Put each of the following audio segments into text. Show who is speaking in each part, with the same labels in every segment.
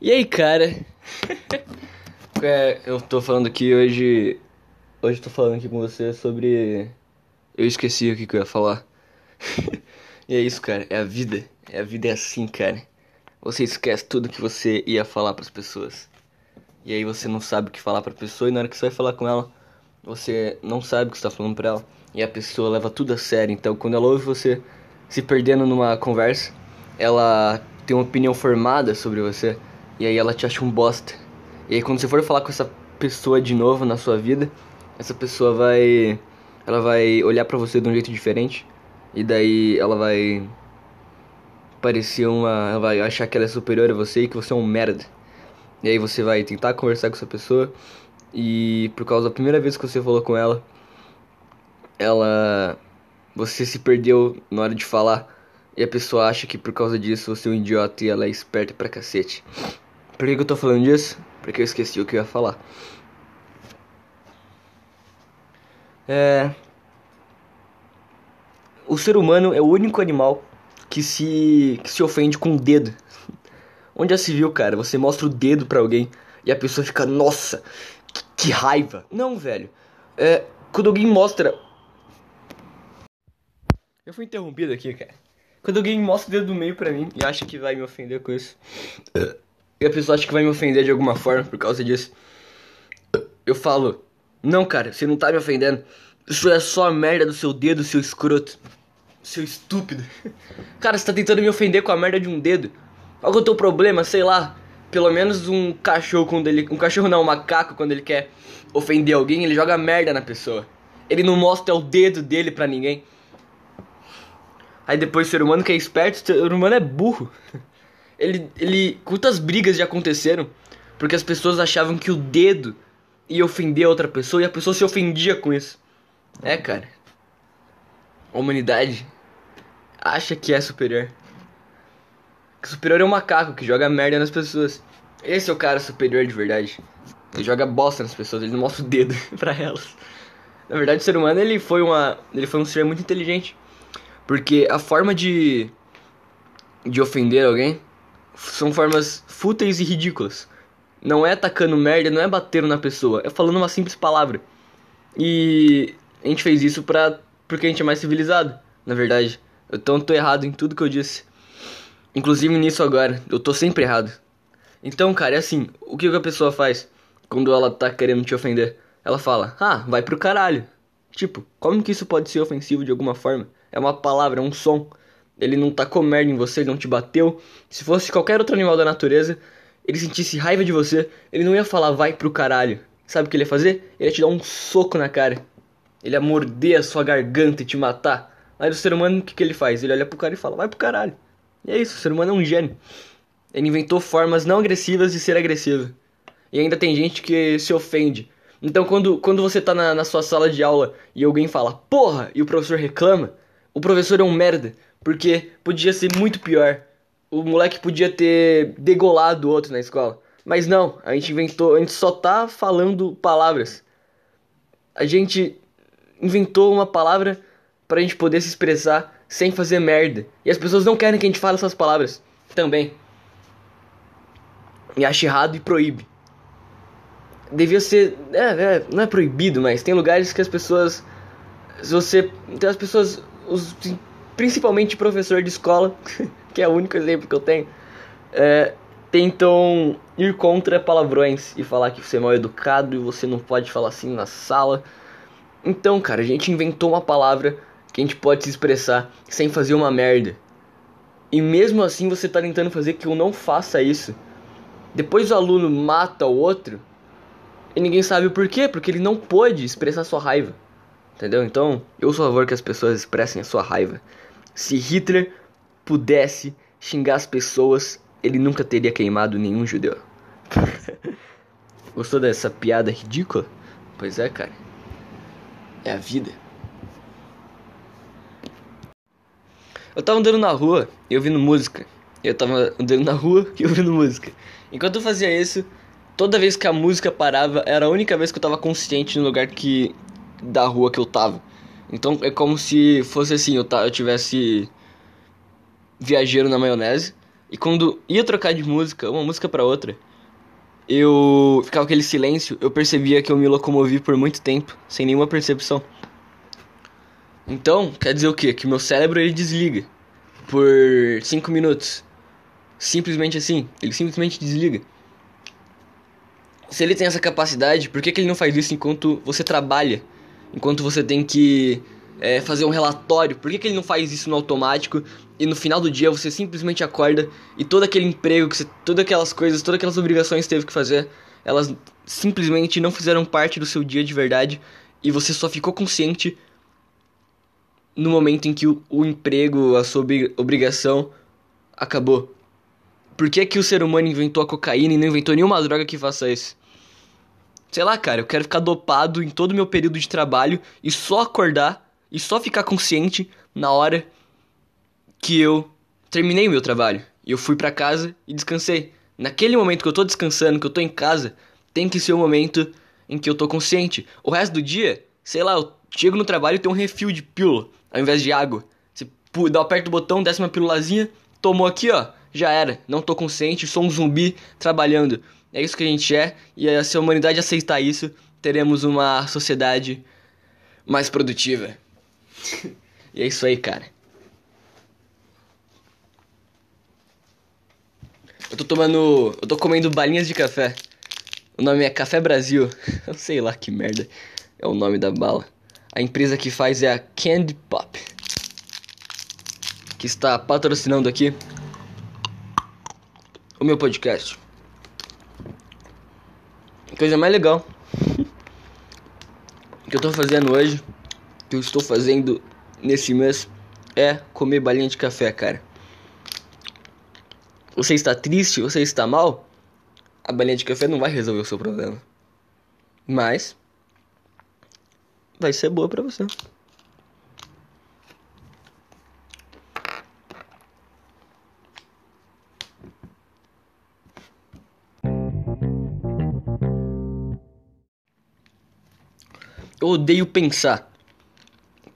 Speaker 1: E aí, cara? é, eu tô falando aqui hoje. Hoje tô falando aqui com você sobre. Eu esqueci o que, que eu ia falar. e é isso, cara. É a vida. É a vida é assim, cara. Você esquece tudo que você ia falar para as pessoas. E aí você não sabe o que falar pra pessoa e na hora que você vai falar com ela, você não sabe o que está falando pra ela. E a pessoa leva tudo a sério. Então quando ela ouve você se perdendo numa conversa, ela tem uma opinião formada sobre você e aí ela te acha um bosta. E aí quando você for falar com essa pessoa de novo na sua vida, essa pessoa vai ela vai olhar para você de um jeito diferente e daí ela vai parecer uma, ela vai achar que ela é superior a você e que você é um merda. E aí você vai tentar conversar com essa pessoa e por causa da primeira vez que você falou com ela, ela você se perdeu na hora de falar e a pessoa acha que por causa disso você é um idiota e ela é esperta pra cacete. Por que, que eu tô falando disso? Porque eu esqueci o que eu ia falar. É. O ser humano é o único animal que se, que se ofende com o dedo. Onde já se viu, cara? Você mostra o dedo pra alguém e a pessoa fica, nossa, que, que raiva. Não, velho. É, quando alguém mostra. Eu fui interrompido aqui, cara. Quando alguém mostra o dedo do meio pra mim e acha que vai me ofender com isso. E a pessoa acha que vai me ofender de alguma forma por causa disso. Eu falo, não, cara, você não tá me ofendendo. Isso é só a merda do seu dedo, seu escroto. Seu estúpido. Cara, você tá tentando me ofender com a merda de um dedo. Qual que é o teu problema? Sei lá. Pelo menos um cachorro quando ele. Um cachorro não, um macaco quando ele quer ofender alguém, ele joga merda na pessoa. Ele não mostra o dedo dele pra ninguém. Aí depois o ser humano que é esperto, o ser humano é burro. Ele, ele, quantas brigas já aconteceram porque as pessoas achavam que o dedo ia ofender a outra pessoa e a pessoa se ofendia com isso. É, cara. A humanidade acha que é superior. Que superior é um macaco que joga merda nas pessoas. Esse é o cara superior de verdade. Ele joga bosta nas pessoas, ele não mostra o dedo para elas. Na verdade, o ser humano ele foi uma, ele foi um ser muito inteligente. Porque a forma de de ofender alguém são formas fúteis e ridículas. Não é atacando merda, não é batendo na pessoa, é falando uma simples palavra. E a gente fez isso pra, porque a gente é mais civilizado, na verdade. Eu tô errado em tudo que eu disse. Inclusive nisso agora, eu tô sempre errado. Então, cara, é assim, o que a pessoa faz quando ela tá querendo te ofender? Ela fala, ah, vai pro caralho. Tipo, como que isso pode ser ofensivo de alguma forma? É uma palavra, é um som. Ele não tacou merda em você, ele não te bateu. Se fosse qualquer outro animal da natureza, ele sentisse raiva de você, ele não ia falar vai pro caralho. Sabe o que ele ia fazer? Ele ia te dar um soco na cara. Ele ia morder a sua garganta e te matar. Aí o ser humano, o que, que ele faz? Ele olha pro cara e fala, vai pro caralho. E é isso, o ser humano é um gênio. Ele inventou formas não agressivas de ser agressivo. E ainda tem gente que se ofende. Então quando, quando você tá na, na sua sala de aula e alguém fala, porra, e o professor reclama, o professor é um merda, porque podia ser muito pior. O moleque podia ter degolado o outro na escola. Mas não, a gente inventou, a gente só tá falando palavras. A gente inventou uma palavra pra gente poder se expressar sem fazer merda. E as pessoas não querem que a gente fale essas palavras também. E acha errado e proíbe. Devia ser. É, é, não é proibido, mas tem lugares que as pessoas. Se você. Tem as pessoas os, principalmente professor de escola, que é o único exemplo que eu tenho, é, tentam ir contra palavrões e falar que você é mal educado e você não pode falar assim na sala. Então, cara, a gente inventou uma palavra que a gente pode se expressar sem fazer uma merda. E mesmo assim você tá tentando fazer que eu não faça isso. Depois o aluno mata o outro e ninguém sabe o porquê, porque ele não pôde expressar sua raiva. Entendeu? Então, eu sou a favor que as pessoas expressem a sua raiva. Se Hitler pudesse xingar as pessoas, ele nunca teria queimado nenhum judeu. Gostou dessa piada ridícula? Pois é, cara. É a vida. Eu tava andando na rua e ouvindo música. Eu tava andando na rua e ouvindo música. Enquanto eu fazia isso, toda vez que a música parava, era a única vez que eu tava consciente no lugar que da rua que eu tava. Então é como se fosse assim, eu, eu tivesse viajeiro na maionese, E quando ia trocar de música, uma música para outra, eu ficava aquele silêncio, eu percebia que eu me locomovi por muito tempo, sem nenhuma percepção. Então, quer dizer o quê? Que meu cérebro ele desliga por 5 minutos. Simplesmente assim, ele simplesmente desliga. Se ele tem essa capacidade, por que, que ele não faz isso enquanto você trabalha? Enquanto você tem que é, fazer um relatório? Por que, que ele não faz isso no automático e no final do dia você simplesmente acorda e todo aquele emprego, que você, todas aquelas coisas, todas aquelas obrigações que teve que fazer, elas simplesmente não fizeram parte do seu dia de verdade e você só ficou consciente no momento em que o, o emprego, a sua obrigação acabou. Por que, que o ser humano inventou a cocaína e não inventou nenhuma droga que faça isso? Sei lá, cara, eu quero ficar dopado em todo o meu período de trabalho e só acordar e só ficar consciente na hora que eu terminei o meu trabalho. E eu fui para casa e descansei. Naquele momento que eu tô descansando, que eu tô em casa, tem que ser o momento em que eu tô consciente. O resto do dia, sei lá, eu chego no trabalho e tem um refil de pílula ao invés de água. Você dá aperta o botão, desce uma pílulazinha, tomou aqui, ó, já era. Não tô consciente, sou um zumbi trabalhando. É isso que a gente é, e se a humanidade aceitar isso, teremos uma sociedade mais produtiva. e é isso aí, cara. Eu tô tomando. Eu tô comendo balinhas de café. O nome é Café Brasil. Eu sei lá que merda é o nome da bala. A empresa que faz é a Candy Pop. Que está patrocinando aqui o meu podcast. Coisa mais legal que eu tô fazendo hoje, que eu estou fazendo nesse mês, é comer balinha de café, cara. Você está triste, você está mal? A balinha de café não vai resolver o seu problema. Mas vai ser boa para você. Eu odeio pensar.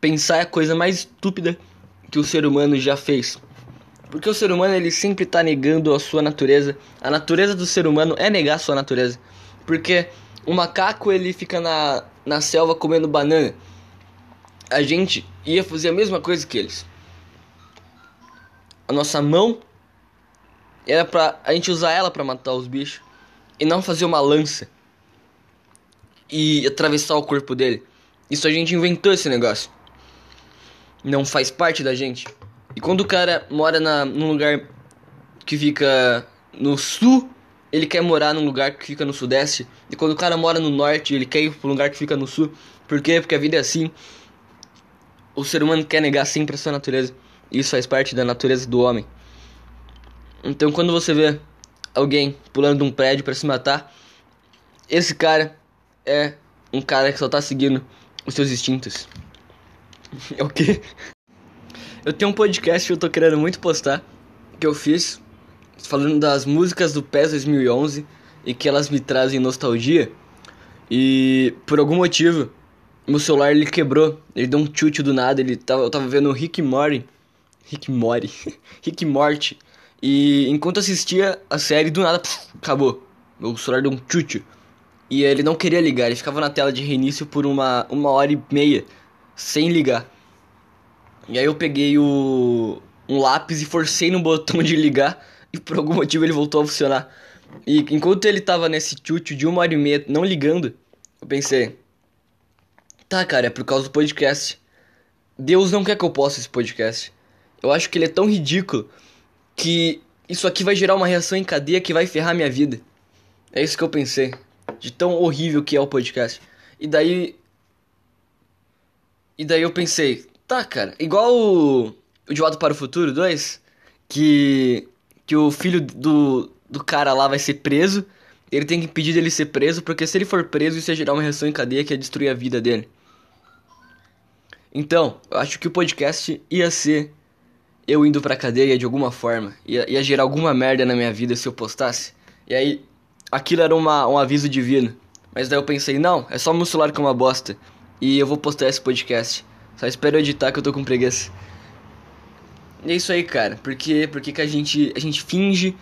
Speaker 1: Pensar é a coisa mais estúpida que o ser humano já fez. Porque o ser humano ele sempre está negando a sua natureza. A natureza do ser humano é negar a sua natureza. Porque o macaco ele fica na, na selva comendo banana. A gente ia fazer a mesma coisa que eles. A nossa mão era pra a gente usar ela para matar os bichos e não fazer uma lança e atravessar o corpo dele. Isso a gente inventou esse negócio. Não faz parte da gente. E quando o cara mora na, num lugar que fica no sul, ele quer morar num lugar que fica no sudeste. E quando o cara mora no norte, ele quer ir para um lugar que fica no sul. Por quê? Porque a vida é assim. O ser humano quer negar sempre a sua natureza. Isso faz parte da natureza do homem. Então quando você vê alguém pulando de um prédio para se matar, esse cara é um cara que só tá seguindo os seus instintos. É o quê? Eu tenho um podcast que eu tô querendo muito postar, que eu fiz, falando das músicas do PES 2011 e que elas me trazem nostalgia. E por algum motivo, meu celular ele quebrou, ele deu um chute do nada, ele tava, eu tava vendo o Rick Morty, Rick Morty, Rick Morty. E enquanto assistia a série, do nada, acabou. Meu celular deu um chute. E ele não queria ligar, ele ficava na tela de reinício por uma, uma hora e meia, sem ligar. E aí eu peguei o, um lápis e forcei no botão de ligar, e por algum motivo ele voltou a funcionar. E enquanto ele tava nesse chute de uma hora e meia não ligando, eu pensei: tá, cara, é por causa do podcast. Deus não quer que eu possa esse podcast. Eu acho que ele é tão ridículo que isso aqui vai gerar uma reação em cadeia que vai ferrar minha vida. É isso que eu pensei de tão horrível que é o podcast. E daí. E daí eu pensei, tá, cara, igual o, o De Volta para o Futuro 2, que. que o filho do, do cara lá vai ser preso. Ele tem que impedir dele ser preso, porque se ele for preso, isso ia gerar uma reação em cadeia que ia destruir a vida dele. Então, eu acho que o podcast ia ser eu indo pra cadeia de alguma forma. Ia, ia gerar alguma merda na minha vida se eu postasse. E aí, aquilo era uma, um aviso divino. Mas daí eu pensei, não, é só meu celular que é uma bosta. E eu vou postar esse podcast. Só espero editar que eu tô com preguiça. é isso aí, cara. Porque, porque que a gente, a gente finge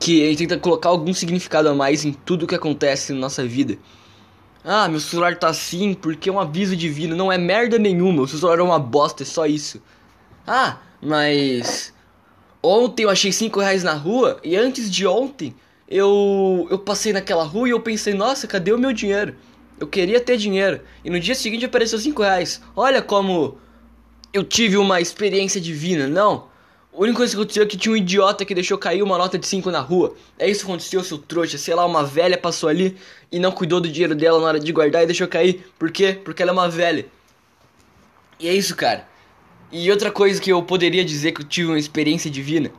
Speaker 1: que a gente tenta colocar algum significado a mais em tudo que acontece na nossa vida. Ah, meu celular tá assim porque é um aviso divino. Não é merda nenhuma, o seu celular é uma bosta, é só isso. Ah, mas. Ontem eu achei 5 reais na rua e antes de ontem eu, eu passei naquela rua e eu pensei, nossa, cadê o meu dinheiro? Eu queria ter dinheiro. E no dia seguinte apareceu 5 reais. Olha como eu tive uma experiência divina. Não. A única coisa que aconteceu é que tinha um idiota que deixou cair uma nota de 5 na rua. É isso que aconteceu, seu trouxa. Sei lá, uma velha passou ali e não cuidou do dinheiro dela na hora de guardar e deixou cair. Por quê? Porque ela é uma velha. E é isso, cara. E outra coisa que eu poderia dizer que eu tive uma experiência divina.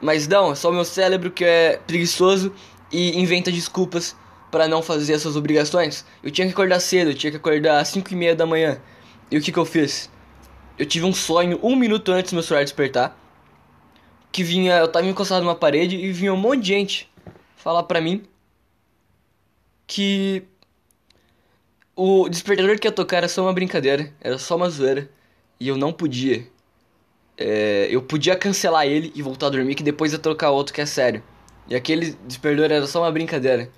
Speaker 1: Mas não, é só o meu cérebro que é preguiçoso e inventa desculpas para não fazer essas obrigações. Eu tinha que acordar cedo, eu tinha que acordar às 5 e meia da manhã. E o que, que eu fiz? Eu tive um sonho um minuto antes do meu celular despertar que vinha, eu tava encostado numa parede e vinha um monte de gente falar pra mim que o despertador que ia tocar era só uma brincadeira, era só uma zoeira e eu não podia. É, eu podia cancelar ele e voltar a dormir que depois ia trocar outro que é sério. E aquele despertador era só uma brincadeira.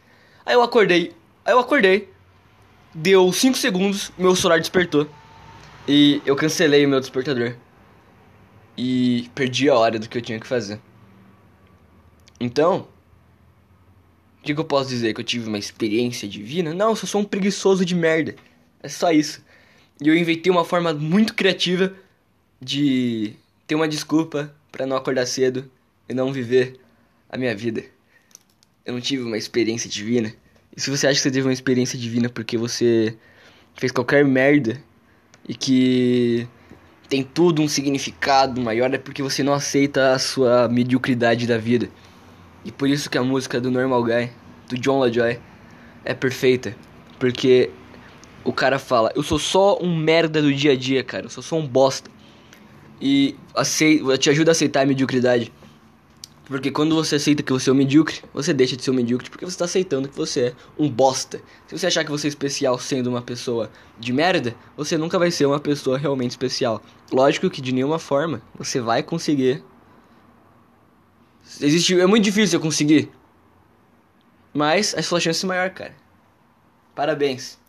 Speaker 1: Aí eu acordei, aí eu acordei, deu 5 segundos, meu celular despertou e eu cancelei o meu despertador e perdi a hora do que eu tinha que fazer. Então, o que, que eu posso dizer? Que eu tive uma experiência divina? Não, eu sou um preguiçoso de merda. É só isso. E eu inventei uma forma muito criativa de ter uma desculpa para não acordar cedo e não viver a minha vida. Eu não tive uma experiência divina. E se você acha que você teve uma experiência divina porque você fez qualquer merda e que tem tudo um significado maior é porque você não aceita a sua mediocridade da vida. E por isso que a música do Normal Guy, do John LaJoy, é perfeita. Porque o cara fala, eu sou só um merda do dia a dia, cara. Eu sou só um bosta. E aceita, te ajuda a aceitar a mediocridade. Porque quando você aceita que você é um medíocre, você deixa de ser um medíocre porque você está aceitando que você é um bosta. Se você achar que você é especial sendo uma pessoa de merda, você nunca vai ser uma pessoa realmente especial. Lógico que de nenhuma forma você vai conseguir. Existe, é muito difícil eu conseguir. Mas a sua chance é maior, cara. Parabéns.